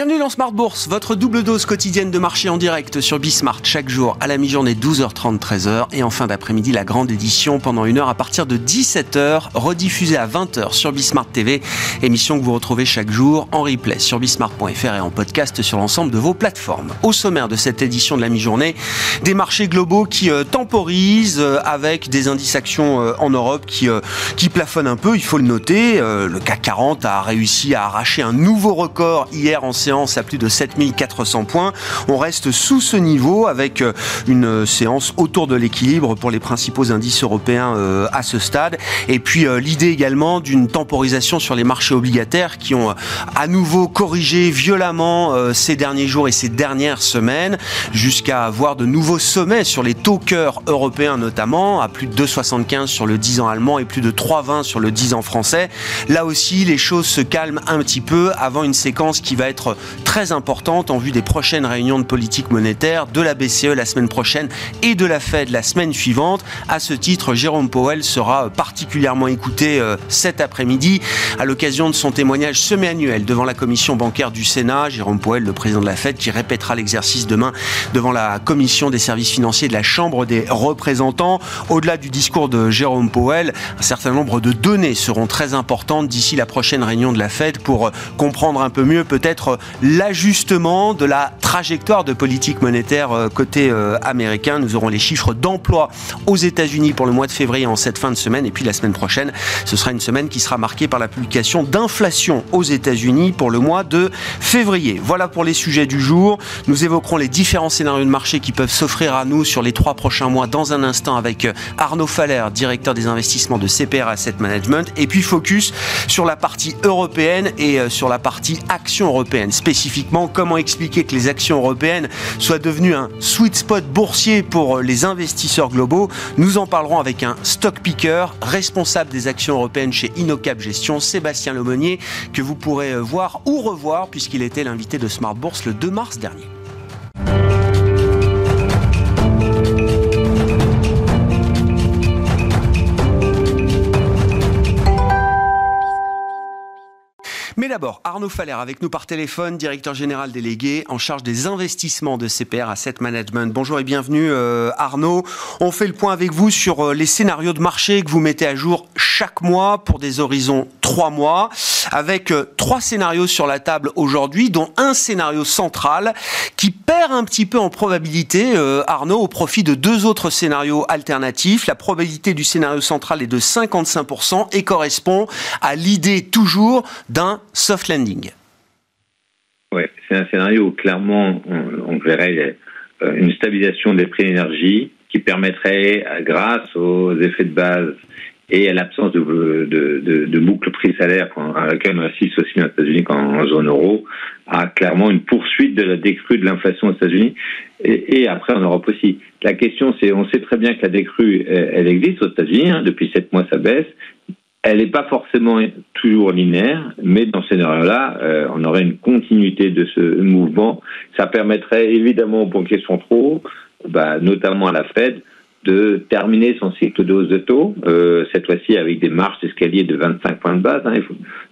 Bienvenue dans Smart Bourse, votre double dose quotidienne de marché en direct sur Bismart chaque jour à la mi-journée 12h30 13h et en fin d'après-midi la grande édition pendant une heure à partir de 17h rediffusée à 20h sur Bismart TV, émission que vous retrouvez chaque jour en replay sur bismart.fr et en podcast sur l'ensemble de vos plateformes. Au sommaire de cette édition de la mi-journée, des marchés globaux qui euh, temporisent euh, avec des indices actions euh, en Europe qui qui plafonnent un peu, il faut le noter, le CAC 40 a réussi à arracher un nouveau record hier en à plus de 7400 points. On reste sous ce niveau avec euh, une séance autour de l'équilibre pour les principaux indices européens euh, à ce stade. Et puis euh, l'idée également d'une temporisation sur les marchés obligataires qui ont à nouveau corrigé violemment ces derniers jours et ces dernières semaines jusqu'à avoir de nouveaux sommets sur les taux cœurs européens notamment, à plus de 2,75 sur le 10 ans allemand et plus de 3,20 sur le 10 ans français. Là aussi, les choses se calment un petit peu avant une séquence qui va être très importante en vue des prochaines réunions de politique monétaire de la BCE la semaine prochaine et de la Fed la semaine suivante. À ce titre, Jérôme Powell sera particulièrement écouté euh, cet après-midi à l'occasion de son témoignage semi-annuel devant la commission bancaire du Sénat. Jérôme Powell, le président de la Fed, qui répétera l'exercice demain devant la commission des services financiers de la Chambre des représentants. Au-delà du discours de Jérôme Powell, un certain nombre de données seront très importantes d'ici la prochaine réunion de la Fed pour euh, comprendre un peu mieux peut-être l'ajustement de la trajectoire de politique monétaire euh, côté euh, américain. Nous aurons les chiffres d'emploi aux États-Unis pour le mois de février en cette fin de semaine. Et puis la semaine prochaine, ce sera une semaine qui sera marquée par la publication d'inflation aux États-Unis pour le mois de février. Voilà pour les sujets du jour. Nous évoquerons les différents scénarios de marché qui peuvent s'offrir à nous sur les trois prochains mois dans un instant avec euh, Arnaud Faller, directeur des investissements de CPR Asset Management. Et puis focus sur la partie européenne et sur la partie action européenne Spécifiquement, comment expliquer que les actions européennes soient devenues un sweet spot boursier pour les investisseurs globaux? Nous en parlerons avec un stock picker, responsable des actions européennes chez Innocap Gestion, Sébastien Lemonnier, que vous pourrez voir ou revoir puisqu'il était l'invité de Smart Bourse le 2 mars dernier. D'abord, Arnaud Faller avec nous par téléphone, directeur général délégué en charge des investissements de CPR Asset Management. Bonjour et bienvenue euh, Arnaud. On fait le point avec vous sur euh, les scénarios de marché que vous mettez à jour chaque mois pour des horizons trois mois, avec euh, trois scénarios sur la table aujourd'hui, dont un scénario central qui perd un petit peu en probabilité, Arnaud, au profit de deux autres scénarios alternatifs. La probabilité du scénario central est de 55% et correspond à l'idée toujours d'un soft landing. Oui, c'est un scénario où clairement on, verrait euh, une stabilisation des prix d'énergie qui permettrait, grâce aux effets de base et à l'absence de, boucle prix-salaire à laquelle on assiste aussi aux États-Unis qu'en zone euro, à clairement une poursuite de la décrue de l'inflation aux États-Unis et, après en Europe aussi. La question, c'est, on sait très bien que la décrue, elle, existe aux États-Unis, hein, depuis sept mois ça baisse, elle n'est pas forcément toujours linéaire, mais dans ce scénario-là, euh, on aurait une continuité de ce mouvement. Ça permettrait évidemment aux banquiers centraux, bah, notamment à la Fed, de terminer son cycle de hausse de taux, euh, cette fois-ci avec des marches d'escalier de 25 points de base. Hein,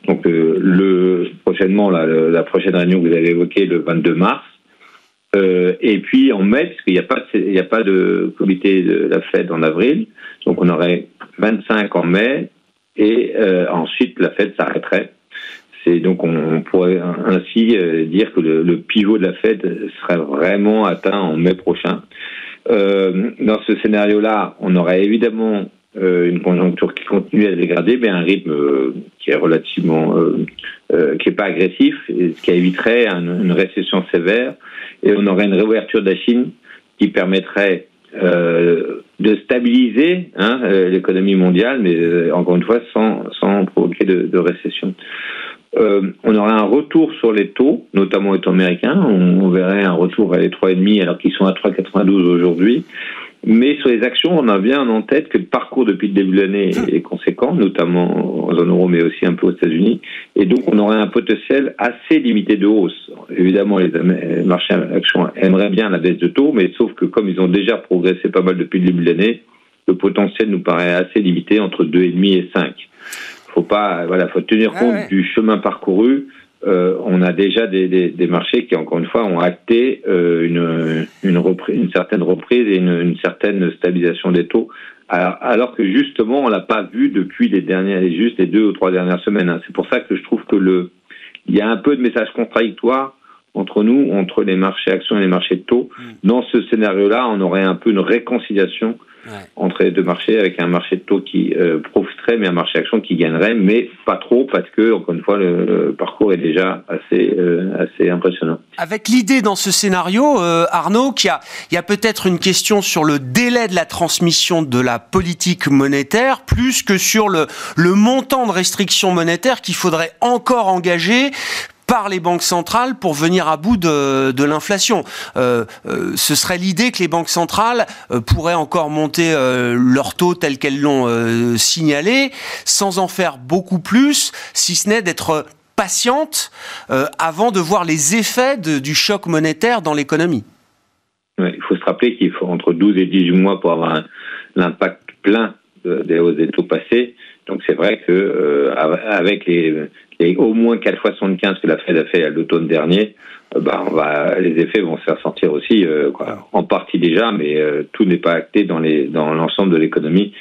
Donc euh, le prochainement, la, prochaine réunion que vous avez évoquée, le 22 mars, et puis en mai, puisqu'il n'y a pas de comité de la Fed en avril, donc on aurait 25 en mai, et euh, ensuite la Fed s'arrêterait. C'est donc on, pourrait ainsi euh, dire que le, pivot de la Fed serait vraiment atteint en mai prochain. Euh, dans ce scénario-là, on aurait évidemment une conjoncture qui continue à dégrader, mais un rythme qui est relativement, qui est pas agressif, ce qui éviterait une récession sévère, et on aurait une réouverture de la Chine qui permettrait euh, de stabiliser hein, euh, l'économie mondiale, mais euh, encore une fois sans, sans provoquer de, récession. Euh, on aurait un retour sur les taux, notamment les taux américains. On, verrait un retour vers les 3,5 alors qu'ils sont à 3,92 aujourd'hui. Mais sur les actions, on a bien en tête que le parcours depuis le début de l'année est conséquent, notamment en zone euro, mais aussi un peu aux États-Unis. Et donc, on aurait un potentiel assez limité de hausse. Évidemment, les marchés actions aimeraient bien la baisse de taux, mais sauf que comme ils ont déjà progressé pas mal depuis le début de l'année, le potentiel nous paraît assez limité entre 2,5 et 5. Faut pas, voilà, faut tenir compte du chemin parcouru on a déjà des, marchés qui, encore une fois, ont acté une, une, certaine reprise et une, certaine stabilisation des taux, alors, que justement, on l'a pas vu depuis les dernières, juste les deux ou trois dernières semaines. Hein. C'est pour ça que je trouve que le, il y a un peu de messages contradictoires entre nous, entre les marchés actions et les marchés de taux. Mm. Dans ce scénario-là, on aurait un peu une réconciliation entre les deux marchés, avec un marché de taux qui euh, profiterait, mais un marché action qui gagnerait, mais pas trop, parce que, encore une fois, le, parcours est déjà assez, euh, assez impressionnant. Avec l'idée dans ce scénario, euh, Arnaud, qu'il y a, il y a peut-être une question sur le délai de la transmission de la politique monétaire, plus que sur le, le montant de restrictions monétaires qu'il faudrait encore engager par les banques centrales pour venir à bout de, l'inflation. Euh, euh, ce serait l'idée que les banques centrales euh, pourraient encore monter leur taux tel qu'elles l'ont signalé, sans en faire beaucoup plus, si ce n'est d'être patiente avant de voir les effets du choc monétaire dans l'économie. il faut se rappeler qu'il faut entre 12 et 18 mois pour avoir l'impact plein des hausses des taux passés. Donc c'est vrai que avec les, et au moins 4 fois 75 que la Fed a fait à l'automne dernier, euh, bah, on va, les effets vont se faire sentir aussi, euh, quoi, en partie déjà, mais euh, tout n'est pas acté dans les dans l'ensemble de l'économie.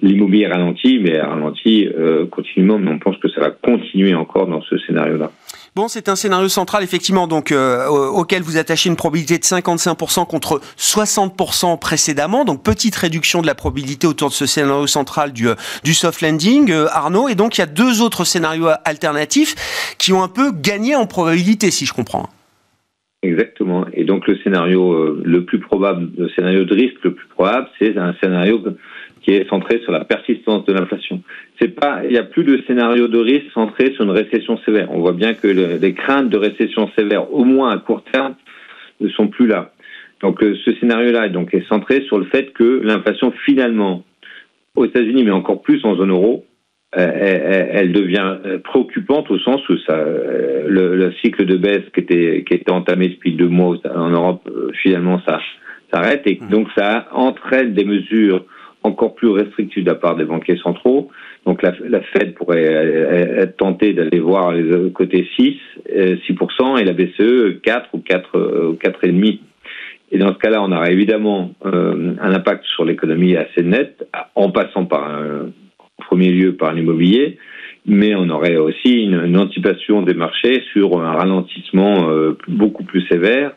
L'immobilier ralentit, mais ralentit continuellement, mais on pense que ça va continuer encore dans ce scénario-là. Bon, c'est un scénario central, effectivement, donc euh, auquel vous attachez une probabilité de 55% contre 60% précédemment. Donc, petite réduction de la probabilité autour de ce scénario central du, euh, soft landing, euh, Arnaud. Et donc, il y a deux autres scénarios alternatifs qui ont un peu gagné en probabilité, si je comprends. Exactement. Et donc, le scénario le plus probable, le scénario de risque le plus probable, c'est un scénario qui est centré sur la persistance de l'inflation. C'est pas, il n'y a plus de scénario de risque centré sur une récession sévère. On voit bien que les craintes de récession sévère, au moins à court terme, ne sont plus là. Donc euh, ce scénario-là donc est centré sur le fait que l'inflation finalement aux États-Unis, mais encore plus en zone euro, euh, elle, devient euh, préoccupante au sens où ça, le, le, cycle de baisse qui était qui était entamé depuis deux mois en Europe, finalement ça s'arrête et mmh. donc ça entraîne des mesures encore plus restrictive de la part des banquiers centraux. Donc la, Fed pourrait être tentée d'aller voir les côtés 6, 6% et la BCE 4 ou 4, 4,5%. Et dans ce cas-là, on aura évidemment euh, un impact sur l'économie assez net, en passant par un premier lieu par l'immobilier, mais on aurait aussi une, anticipation des marchés sur un ralentissement euh, beaucoup plus sévère,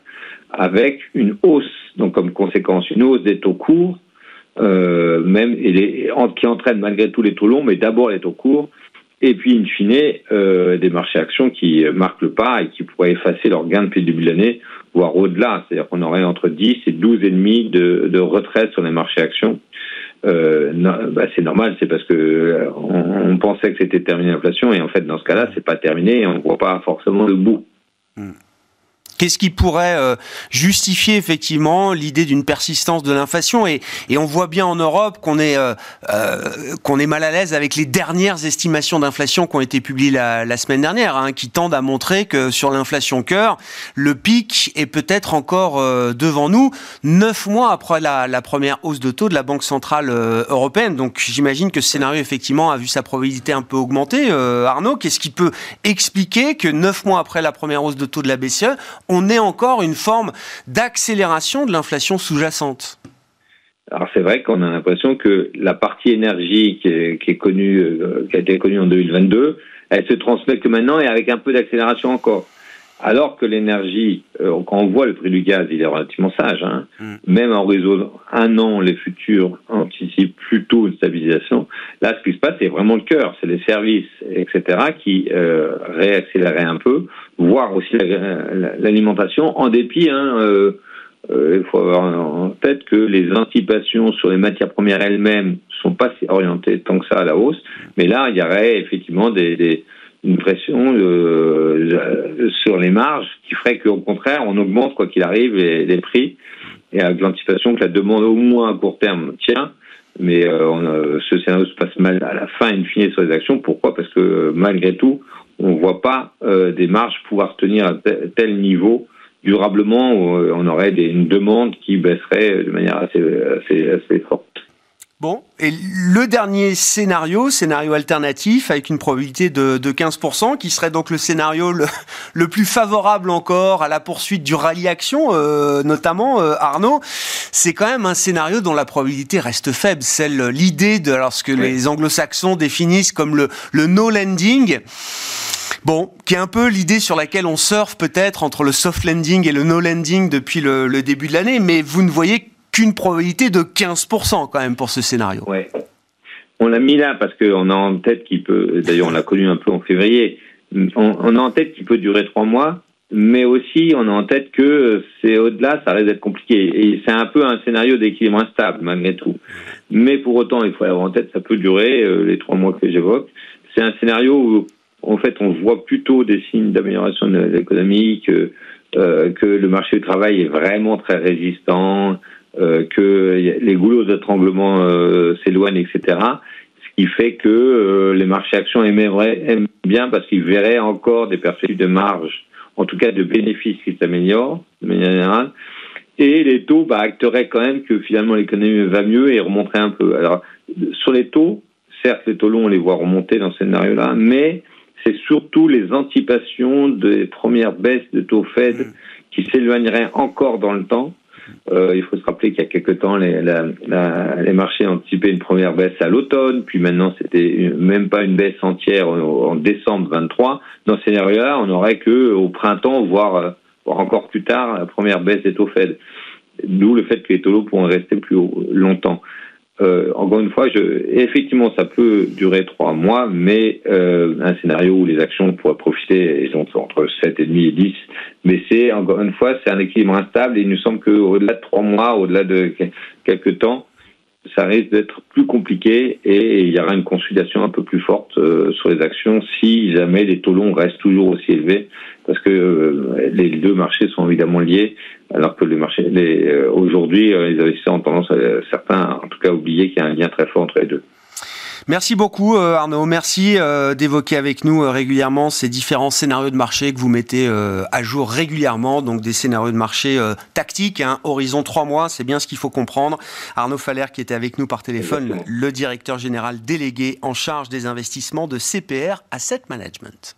avec une hausse, donc comme conséquence une hausse des taux courts euh, même et qui entraîne malgré tout les taux longs, mais d'abord les taux courts, et puis in fine euh, des marchés actions qui marquent le pas et qui pourraient effacer leurs gains depuis le début de l'année, voire au-delà. C'est-à-dire qu'on aurait entre 10 et 12 et demi de, de sur les marchés actions. Euh, bah c'est normal, c'est parce que euh, on, pensait que c'était terminé l'inflation et en fait dans ce cas-là c'est pas terminé et on voit pas forcément le bout. Hmm. Qu'est-ce qui pourrait euh, justifier effectivement l'idée d'une persistance de l'inflation? Et, et, on voit bien en Europe qu'on est euh, euh, qu'on est mal à l'aise avec les dernières estimations d'inflation qui ont été publiées la, la semaine dernière, hein, qui tendent à montrer que sur l'inflation cœur, le pic est peut-être encore devant nous, neuf mois après la, la, première hausse de taux de la Banque centrale européenne. Donc j'imagine que ce scénario effectivement a vu sa probabilité un peu augmenter. Arnaud, qu'est-ce qui peut expliquer que neuf mois après la première hausse de taux de la BCE on est encore une forme d'accélération de l'inflation sous-jacente. Alors c'est vrai qu'on a l'impression que la partie énergie qui est, connue, euh, qui a été connue en 2022, elle se transmet que maintenant et avec un peu d'accélération encore. Alors que l'énergie, euh, quand on voit le prix du gaz, il est relativement sage. Hein. Mm. Même en réseau un an, les futurs anticipent plutôt une stabilisation. Là, ce qui se passe, c'est vraiment le cœur. C'est les services, etc., qui euh, réaccéléreraient un peu, voire aussi l'alimentation, en dépit. Hein, euh, euh, il faut avoir en tête que les anticipations sur les matières premières elles-mêmes sont pas orientées tant que ça à la hausse. Mais là, il y aurait effectivement des, des une pression euh, sur les marges qui ferait qu'au contraire, on augmente, quoi qu'il arrive, les, prix, et avec l'anticipation que la demande, au moins à court terme, tient. Mais euh, euh, ce scénario se passe mal à la fin, in fine, sur les actions. Pourquoi? Parce que malgré tout, on ne voit pas des marges pouvoir tenir à tel niveau durablement. Où on aurait des, une demande qui baisserait de manière assez, assez forte. Bon, et le dernier scénario, scénario alternatif, avec une probabilité de, 15%, qui serait donc le scénario le, plus favorable encore à la poursuite du rallye action, euh, notamment euh, Arnaud, c'est quand même un scénario dont la probabilité reste faible. Celle, l'idée de lorsque les anglo-saxons définissent comme le, le no landing. Bon, qui est un peu l'idée sur laquelle on surfe peut-être entre le soft landing et le no landing depuis le, le début de l'année, mais vous ne voyez qu'une probabilité de 15% quand même pour ce scénario. Ouais. On l'a mis là parce qu'on a en tête qu'il peut, d'ailleurs on l'a connu un peu en février, on, a en tête qu'il peut durer trois mois, mais aussi on a en tête que c'est au-delà, ça risque d'être compliqué. Et c'est un peu un scénario d'équilibre instable malgré tout. Mais pour autant, il faut avoir en tête, ça peut durer euh, les trois mois que j'évoque. C'est un scénario où en fait on voit plutôt des signes d'amélioration de l'économie, que, euh, que le marché du travail est vraiment très résistant, que les goulots d'étranglement euh, s'éloignent, etc. Ce qui fait que euh, les marchés actions aimeraient, aiment bien parce qu'ils verraient encore des perspectives de marge, en tout cas de bénéfices qui s'améliorent de manière générale. Et les taux bah, acteraient quand même que finalement l'économie va mieux et remonterait un peu. Alors sur les taux, certes les taux longs on les voit remonter dans ce scénario-là, mais c'est surtout les anticipations des premières baisses de taux Fed mmh. qui s'éloigneraient encore dans le temps euh, il faut se rappeler qu'il y a quelques temps, les, les marchés anticipaient une première baisse à l'automne, puis maintenant c'était même pas une baisse entière en, décembre 23. Dans ce scénario-là, on n'aurait que au printemps, voire, voire encore plus tard, la première baisse des taux Fed. D'où le fait que les taux pourront rester plus longtemps. Euh, encore une fois, je, effectivement, ça peut durer trois mois, mais euh, un scénario où les actions pourraient profiter, ils ont entre 7,5 et 10, mais c'est, encore une fois, c'est un équilibre instable et il nous semble qu'au-delà de trois mois, au-delà de quelques temps, ça risque d'être plus compliqué et il y aura une consolidation un peu plus forte euh, sur les actions si jamais les taux longs restent toujours aussi élevés parce que euh, les deux marchés sont évidemment liés alors que les marchés euh, aujourd'hui les investisseurs ont tendance à, certains en tout cas oublier qu'il y a un lien très fort entre les deux. Merci beaucoup euh, Arnaud, merci euh, d'évoquer avec nous euh, régulièrement ces différents scénarios de marché que vous mettez à jour régulièrement, donc des scénarios de marché tactiques, hein, horizon trois mois, c'est bien ce qu'il faut comprendre. Arnaud Faller qui était avec nous par téléphone, le directeur général délégué en charge des investissements de CPR Asset Management.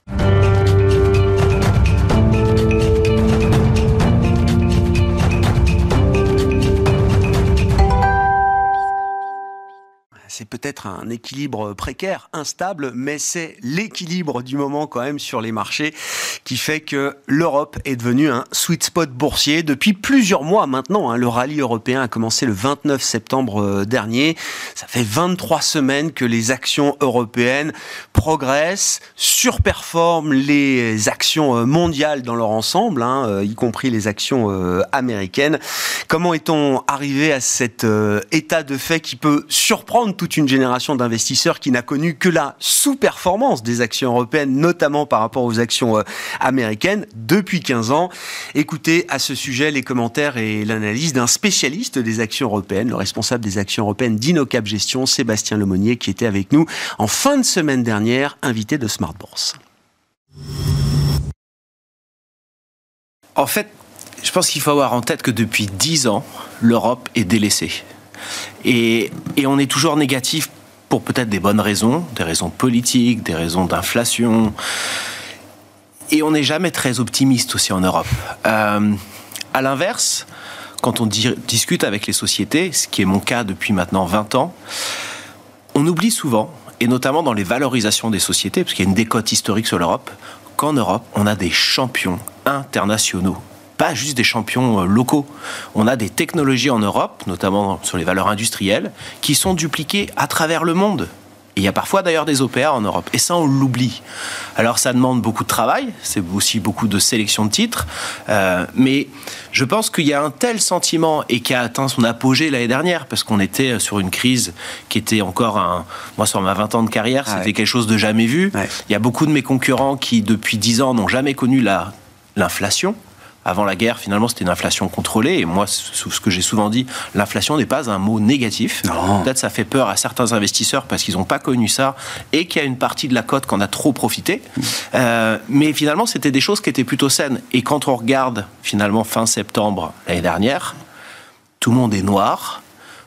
C'est peut-être un équilibre précaire, instable, mais c'est l'équilibre du moment quand même sur les marchés qui fait que l'Europe est devenue un sweet spot boursier depuis plusieurs mois maintenant. Hein. Le rallye européen a commencé le 29 septembre euh, dernier. Ça fait 23 semaines que les actions européennes progressent, surperforment les actions euh, mondiales dans leur ensemble, hein, euh, y compris les actions américaines. Comment est-on arrivé à cet état de fait qui peut surprendre une génération d'investisseurs qui n'a connu que la sous-performance des actions européennes, notamment par rapport aux actions euh, américaines, depuis 15 ans. Écoutez à ce sujet les commentaires et l'analyse d'un spécialiste des actions européennes, le responsable des actions européennes d'Inocap Gestion, Sébastien Lemonnier, qui était avec nous en fin de semaine dernière, invité de Smart Bourse. En fait, je pense qu'il faut avoir en tête que depuis 10 ans, l'Europe est délaissée. Et, on est toujours négatif pour peut-être des bonnes raisons, des raisons politiques, des raisons d'inflation. Et on n'est jamais très optimiste aussi en Europe. Euh, à l'inverse, quand on discute avec les sociétés, ce qui est mon cas depuis maintenant 20 ans, on oublie souvent, et notamment dans les valorisations des sociétés, parce qu'il y a une décote historique sur l'Europe, qu'en Europe, on a des champions internationaux pas juste des champions euh, locaux. On a des technologies en Europe, notamment sur les valeurs industrielles, qui sont dupliquées à travers le monde. il y a parfois d'ailleurs des OPA en Europe. Et ça, on l'oublie. Alors ça demande beaucoup de travail, c'est aussi beaucoup de sélection de titres. Euh, mais je pense qu'il y a un tel sentiment et qui a atteint son apogée l'année dernière, parce qu'on était sur une crise qui était encore un... Moi, sur ma 20 ans de carrière, c'était quelque chose de jamais vu. Il y a beaucoup de mes concurrents qui, depuis 10 ans, n'ont jamais connu l'inflation avant la guerre, finalement, c'était une inflation contrôlée. Et moi, ce que j'ai souvent dit, l'inflation n'est pas un mot négatif. Peut-être ça fait peur à certains investisseurs parce qu'ils n'ont pas connu ça et qu'il y a une partie de la cote qu'on a trop profité. Euh, mais finalement, c'était des choses qui étaient plutôt saines. Et quand on regarde, finalement, fin septembre l'année dernière, tout le monde est noir,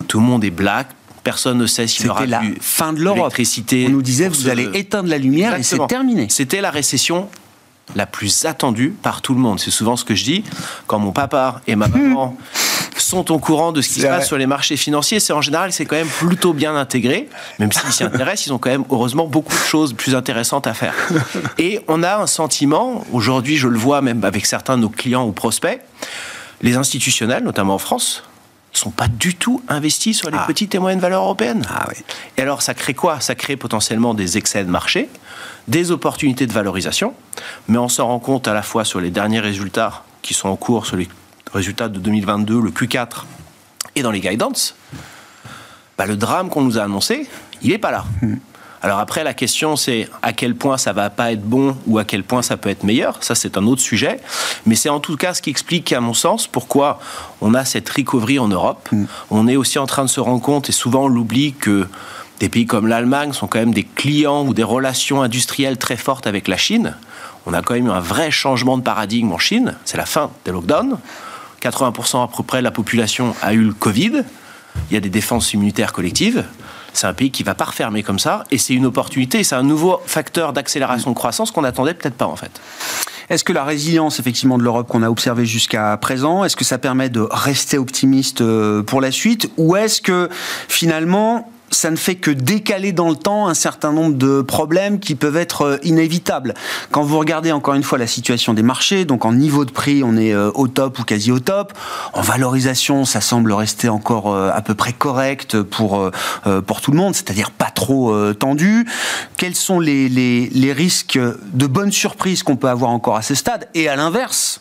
tout le monde est black, Personne ne sait s'il y aura la plus fin de l'Europe. On nous disait vous ce- allez éteindre la lumière et c'est Exactement. terminé. C'était la récession la plus attendue par tout le monde. C'est souvent ce que je dis. Quand mon papa et ma maman sont au courant de ce qui se passe sur les marchés financiers, c'est en général, c'est quand même plutôt bien intégré. Même s'ils s'y intéressent, ils ont quand même heureusement beaucoup de choses plus intéressantes à faire. Et on a un sentiment, aujourd'hui je le vois même avec certains de nos clients ou prospects, les institutionnels, notamment en France, sont pas du tout investis sur les Ah. petites et moyennes valeurs européennes. Ah oui. Et alors, ça crée quoi? Ça crée potentiellement des excès de marché, des opportunités de valorisation, mais on s'en rend compte à la fois sur les derniers résultats qui sont en cours, sur les résultats de 2022, le Q4, et dans les guidance. Bah, le drame qu'on nous a annoncé, il n'est pas là. Alors après, la question, c'est à quel point ça va pas être bon ou à quel point ça peut être meilleur. Ça, c'est un autre sujet. Mais c'est en tout cas ce qui explique, à mon sens, pourquoi on a cette recovery en Europe. On est aussi en train de se rendre compte, et souvent on l'oublie, que des pays comme l'Allemagne sont quand même des clients ou des relations industrielles très fortes avec la Chine. On a quand même eu un vrai changement de paradigme en Chine. C'est la fin des lockdowns. 80% à peu près de la population a eu le Covid. Il y a des défenses immunitaires collectives. C'est un pays qui va pas refermer comme ça, et c'est une opportunité, c'est un nouveau facteur d'accélération de croissance qu'on attendait peut-être pas en fait. Est-ce que la résilience effectivement de l'Europe qu'on a observée jusqu'à présent, est-ce que ça permet de rester optimiste euh, pour la suite ou est-ce que finalement ça ne fait que décaler dans le temps un certain nombre de problèmes qui peuvent être euh, inévitables. Quand vous regardez encore une fois la situation des marchés, donc en niveau de prix, on est euh, au top ou quasi au top. En valorisation, ça semble rester encore euh, à peu près correct pour pour tout le monde, c'est-à-dire pas trop tendu. Quels sont les, les, les risques de bonnes surprises qu'on peut avoir encore à ce stade? Et à l'inverse,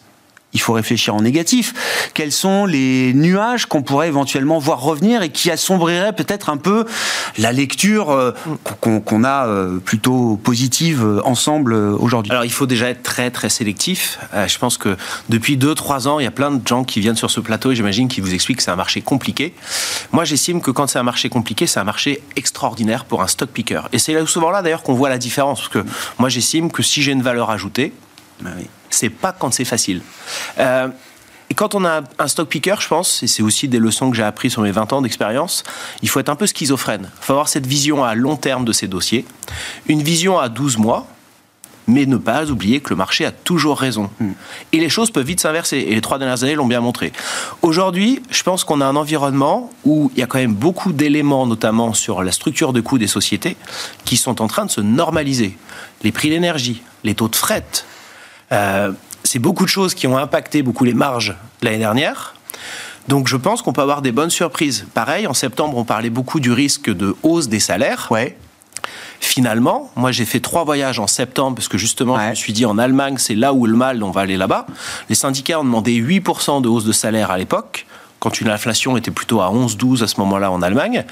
il faut réfléchir en négatif. Quels sont les nuages qu'on pourrait éventuellement voir revenir et qui assombriraient peut-être un peu la lecture euh, qu'on a euh, plutôt positive euh, ensemble aujourd'hui? Alors il faut déjà être très très sélectif. Je pense que depuis 2-3 ans, il y a plein de gens qui viennent sur ce plateau et j'imagine qu'ils vous expliquent que c'est un marché compliqué. Moi j'estime que quand c'est un marché compliqué, c'est un marché extraordinaire pour un stock picker. Et c'est souvent là d'ailleurs qu'on voit la différence. Parce que moi j'estime que si j'ai une valeur ajoutée, Ah oui. C'est pas quand c'est facile. Euh, et quand on a un- stock picker, je pense, et c'est aussi des leçons que j'ai appris sur mes 20 ans d'expérience, il faut être un peu schizophrène. Il faut avoir cette vision à long terme de ces dossiers, une vision à 12 mois, mais ne pas oublier que le marché a toujours raison. Et les choses peuvent vite s'inverser, et les trois dernières années l'ont bien montré. Aujourd'hui, je pense qu'on a un environnement où il y a quand même beaucoup d'éléments, notamment sur la structure de coûts des sociétés, qui sont en train de se normaliser. Les prix de l'énergie, les taux de fret, euh, c'est beaucoup de choses qui ont impacté beaucoup les marges l'année dernière. Donc je pense qu'on peut avoir des bonnes surprises. Pareil, en septembre, on parlait beaucoup du risque de hausse des salaires. Ouais. Finalement, moi j'ai fait trois voyages en septembre parce que justement je me suis dit en Allemagne c'est là où le mal, on va aller là-bas. Les syndicats ont demandé 8% de hausse de salaire à l'époque, quand une inflation était plutôt à 11-12 à ce moment-là en Allemagne.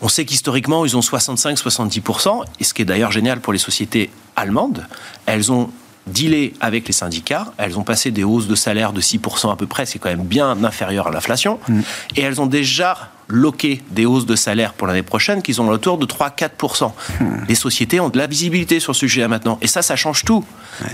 On sait qu'historiquement ils ont 65-70%, et ce qui est d'ailleurs génial pour les sociétés allemandes, elles ont dealé avec les syndicats, elles ont passé des hausses de salaire de 6% à peu près, c'est quand même bien inférieur à l'inflation, et elles ont déjà loqué des hausses de salaire pour l'année prochaine qui sont autour de 3-4%. Les sociétés ont de la visibilité sur ce sujet maintenant, et ça, ça change tout.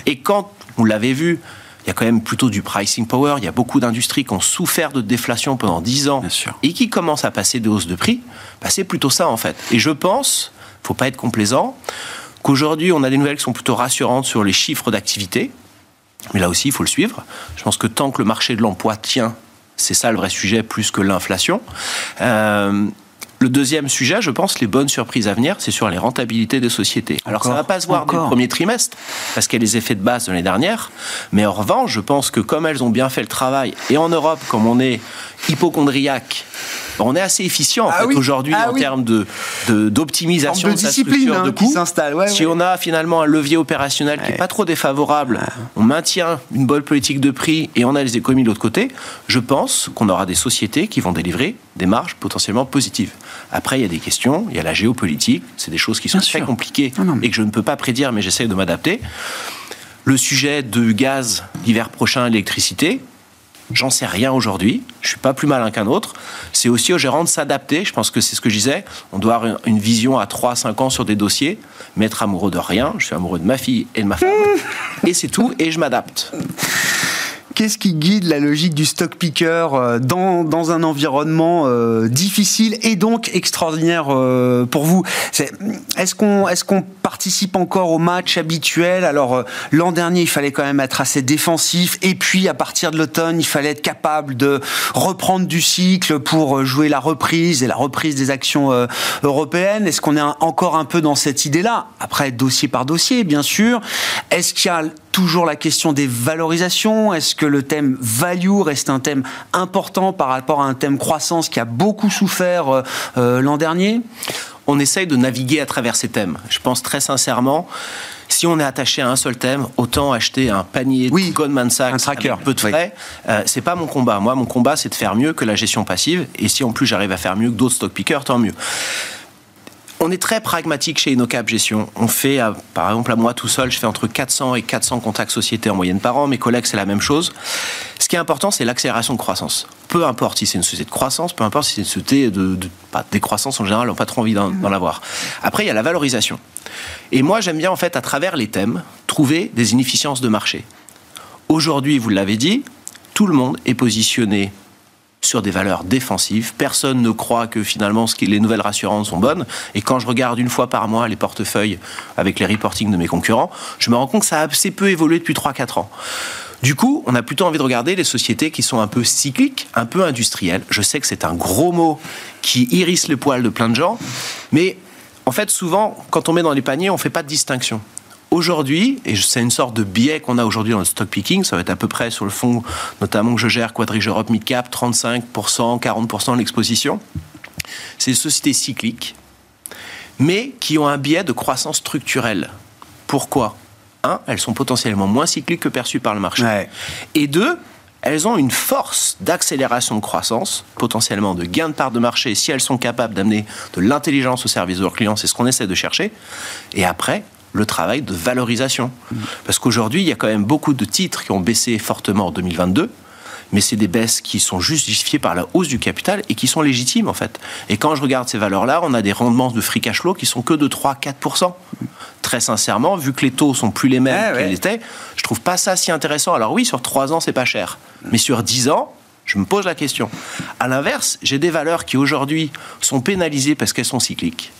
Et quand, vous l'avez vu, il y a quand même plutôt du pricing power, il y a beaucoup d'industries qui ont souffert de déflation pendant 10 ans et qui commencent à passer des hausses de prix, bah, c'est plutôt ça en fait. Et je pense, faut pas être complaisant, qu'aujourd'hui on a des nouvelles qui sont plutôt rassurantes sur les chiffres d'activité, mais là aussi il faut le suivre. Je pense que tant que le marché de l'emploi tient, c'est ça le vrai sujet plus que l'inflation. Euh, le deuxième sujet, je pense, les bonnes surprises à venir, c'est sur les rentabilités des sociétés. Alors ça Encore, va pas se voir dès le premier trimestre, parce qu'il y a les effets de base de l'année dernière, mais en revanche, je pense que comme elles ont bien fait le travail, et en Europe, comme on est hypochondriaque, on est assez efficient en Ah fait, oui, aujourd'hui ah en oui. termes de d'optimisation de, de sa discipline, structure hein, de ouais, si ouais. on a finalement un levier opérationnel qui est pas trop défavorable, on maintient une bonne politique de prix et on a les économies de l'autre côté, je pense qu'on aura des sociétés qui vont délivrer des marges potentiellement positives. Après, il y a des questions, il y a la géopolitique, c'est des choses qui sont Bien très sûr. compliquées Non, non, mais- et que je ne peux pas prédire, mais j'essaie de m'adapter. Le sujet de gaz l'hiver prochain, l'électricité, J'en sais rien aujourd'hui. Je suis pas plus malin qu'un autre. C'est aussi aux gérants de s'adapter. Je pense que c'est ce que je disais. On doit avoir une vision à 3-5 ans sur des dossiers. M'être amoureux de rien. Je suis amoureux de ma fille et de ma femme. et c'est tout. Et je m'adapte. qu'est-ce qui guide la logique du stock picker euh, dans, dans un environnement euh, difficile et donc extraordinaire euh, pour vous? Est-ce qu'on est qu'on participe encore au match habituel. Alors l'an dernier, il fallait quand même être assez défensif. Et puis à partir de l'automne, il fallait être capable de reprendre du cycle pour jouer la reprise et la reprise des actions européennes. Est-ce qu'on est encore un peu dans cette idée-là? Après, dossier par dossier, bien sûr. Est-ce qu'il y a toujours la question des valorisations? Est-ce que le thème value reste un thème important par rapport à un thème croissance qui a beaucoup souffert euh, euh, l'an dernier? On essaye de naviguer à travers ces thèmes. Je pense très sincèrement si on est attaché à un seul thème, autant acheter un panier de Goldman Sachs un tracker. avec peu de frais. Euh, c'est pas mon combat. Moi, mon combat, c'est de faire mieux que la gestion passive. Et si en plus j'arrive à faire mieux que d'autres stock pickers, tant mieux. On est très pragmatique chez InnoCap Gestion. On fait, par exemple, à moi tout seul, je fais entre 400 et 400 contacts sociétés en moyenne par an. Mes collègues, c'est la même chose. Ce qui est important, c'est l'accélération de croissance. Peu importe si c'est une société de croissance, peu importe si c'est une société de, de décroissance en général, on n'a pas trop envie d'en avoir. Après, il y a la valorisation. Et moi, j'aime bien, en fait, à travers les thèmes, trouver des inefficiences de marché. Aujourd'hui, vous l'avez dit, tout le monde est positionné sur des valeurs défensives. Personne ne croit que finalement les nouvelles rassurances sont bonnes. Et quand je regarde une fois par mois les portefeuilles avec les reportings de mes concurrents, je me rends compte que ça a assez peu évolué depuis 3-4 ans. Du coup, on a plutôt envie de regarder les sociétés qui sont un peu cycliques, un peu industrielles. Je sais que c'est un gros mot qui irrisse le poil de plein de gens, mais en fait, souvent, quand on met dans les paniers, on ne fait pas de distinction. Aujourd'hui, et c'est une sorte de biais qu'on a aujourd'hui dans le stock picking, ça va être à peu près sur le fond, notamment que je gère Quadrige Europe Midcap, 35%, 40% de l'exposition. C'est des sociétés cycliques, mais qui ont un biais de croissance structurelle. Pourquoi? Un, elles sont potentiellement moins cycliques que perçues par le marché. Et deux, elles ont une force d'accélération de croissance, potentiellement de gain de part de marché, si elles sont capables d'amener de l'intelligence au service de leurs clients, c'est ce qu'on essaie de chercher. Et après, le travail de valorisation. Parce qu'aujourd'hui, il y a quand même beaucoup de titres qui ont baissé fortement en 2022 mais c'est des baisses qui sont justifiées par la hausse du capital et qui sont légitimes en fait. Et quand je regarde ces valeurs-là, on a des rendements de free cash flow qui sont que de 3-4%. Très sincèrement, vu que les taux sont plus les mêmes qu'ils étaient, je trouve pas ça si intéressant. Alors oui, sur 3 ans, c'est pas cher. Mais sur 10 ans, je me pose la question. À l'inverse, j'ai des valeurs qui aujourd'hui sont pénalisées parce qu'elles sont cycliques.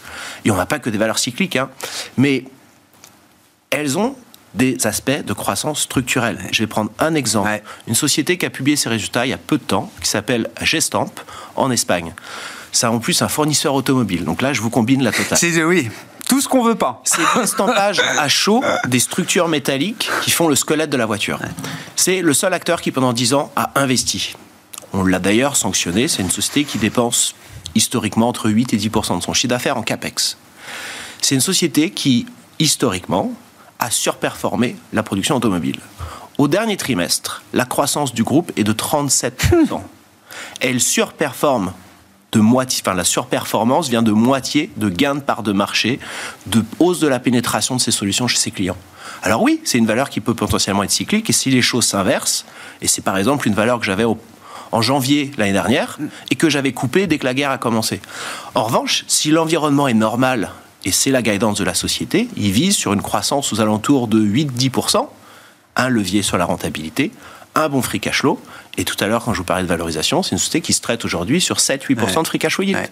Et on n'a pas que des valeurs cycliques, hein. mais elles ont des aspects de croissance structurelle. Je vais prendre un exemple. Une société qui a publié ses résultats il y a peu de temps, qui s'appelle Gestamp, en Espagne. C'est en plus un fournisseur automobile. Donc là, je vous combine la totale. C'est oui. Tout ce qu'on veut pas. C'est l'estampage à chaud des structures métalliques qui font le squelette de la voiture. C'est le seul acteur qui, pendant 10 ans, a investi. On l'a d'ailleurs sanctionné. C'est une société qui dépense historiquement entre 8 et 10 de son chiffre d'affaires en CAPEX. C'est une société qui, historiquement, a surperformé la production automobile. Au dernier trimestre, la croissance du groupe est de 37%. Elle surperforme de moitié, enfin la surperformance vient de moitié de gains de part de marché, de hausse de la pénétration de ses solutions chez ses clients. Alors oui, c'est une valeur qui peut potentiellement être cyclique, et si les choses s'inversent, et c'est par exemple une valeur que j'avais en janvier l'année dernière, et que j'avais coupée dès que la guerre a commencé. En revanche, si l'environnement est normal et c'est la guidance de la société, il vise sur une croissance aux alentours de 8-10%, un levier sur la rentabilité, un bon free cash flow, et tout à l'heure, quand je vous parlais de valorisation, c'est une société qui se traite aujourd'hui sur 7-8% de free cash flow yield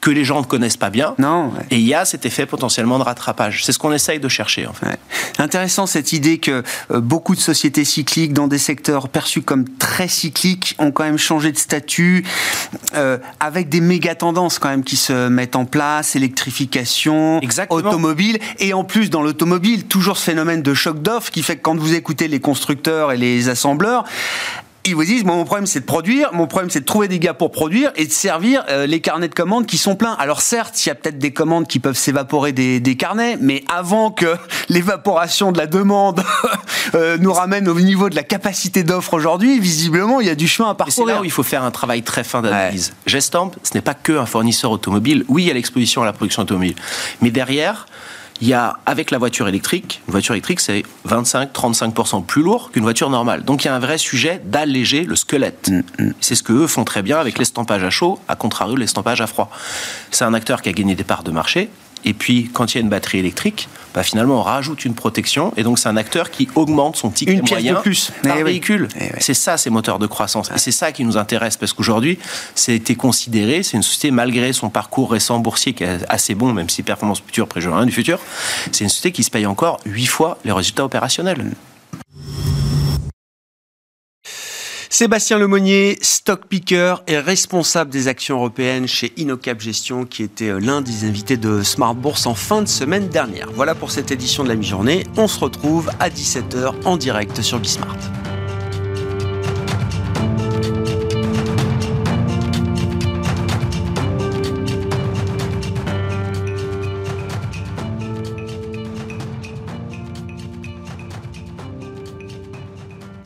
que les gens ne connaissent pas bien. Non. Et il y a cet effet potentiellement de rattrapage. C'est ce qu'on essaye de chercher, en fait. Intéressant cette idée que euh, beaucoup de sociétés cycliques dans des secteurs perçus comme très cycliques ont quand même changé de statut, euh, avec des méga tendances quand même qui se mettent en place, électrification, automobile, et en plus dans l'automobile, toujours ce phénomène de choc d'offre qui fait que quand vous écoutez les constructeurs et les assembleurs, ils vous disent, mon problème c'est de produire, mon problème c'est de trouver des gars pour produire et de servir euh, les carnets de commandes qui sont pleins. Alors certes, il y a peut-être des commandes qui peuvent s'évaporer des, carnets, mais avant que l'évaporation de la demande euh, nous ramène au niveau de la capacité d'offre aujourd'hui, visiblement, il y a du chemin à parcourir. C'est là où il faut faire un travail très fin d'analyse. Gestamp, ce n'est pas que un fournisseur automobile. Oui, il y a l'exposition à la production automobile, mais derrière, il y a, avec la voiture électrique, une voiture électrique, c'est 25-35% plus lourd qu'une voiture normale. Donc il y a un vrai sujet d'alléger le squelette. Mm, mm. C'est ce que eux font très bien avec l'estampage à chaud, à contrario de l'estampage à froid. C'est un acteur qui a gagné des parts de marché. Et puis, quand il y a une batterie électrique, bah, finalement, on rajoute une protection. Et donc, c'est un acteur qui augmente son ticket une moyen de plus par Eh oui. véhicule. Eh oui. C'est ça, ces moteurs de croissance. Et c'est ça qui nous intéresse, parce qu'aujourd'hui, c'est été considéré, c'est une société, malgré son parcours récent boursier qui est assez bon, même si performance future préjure rien du futur, c'est une société qui se paye encore 8 fois les résultats opérationnels. Sébastien Lemonnier, stock picker et responsable des actions européennes chez Innocap Gestion, qui était euh, l'un des invités de Smart Bourse en fin de semaine dernière. Voilà pour cette édition de la mi-journée. On se retrouve à 17h en direct sur Bismart.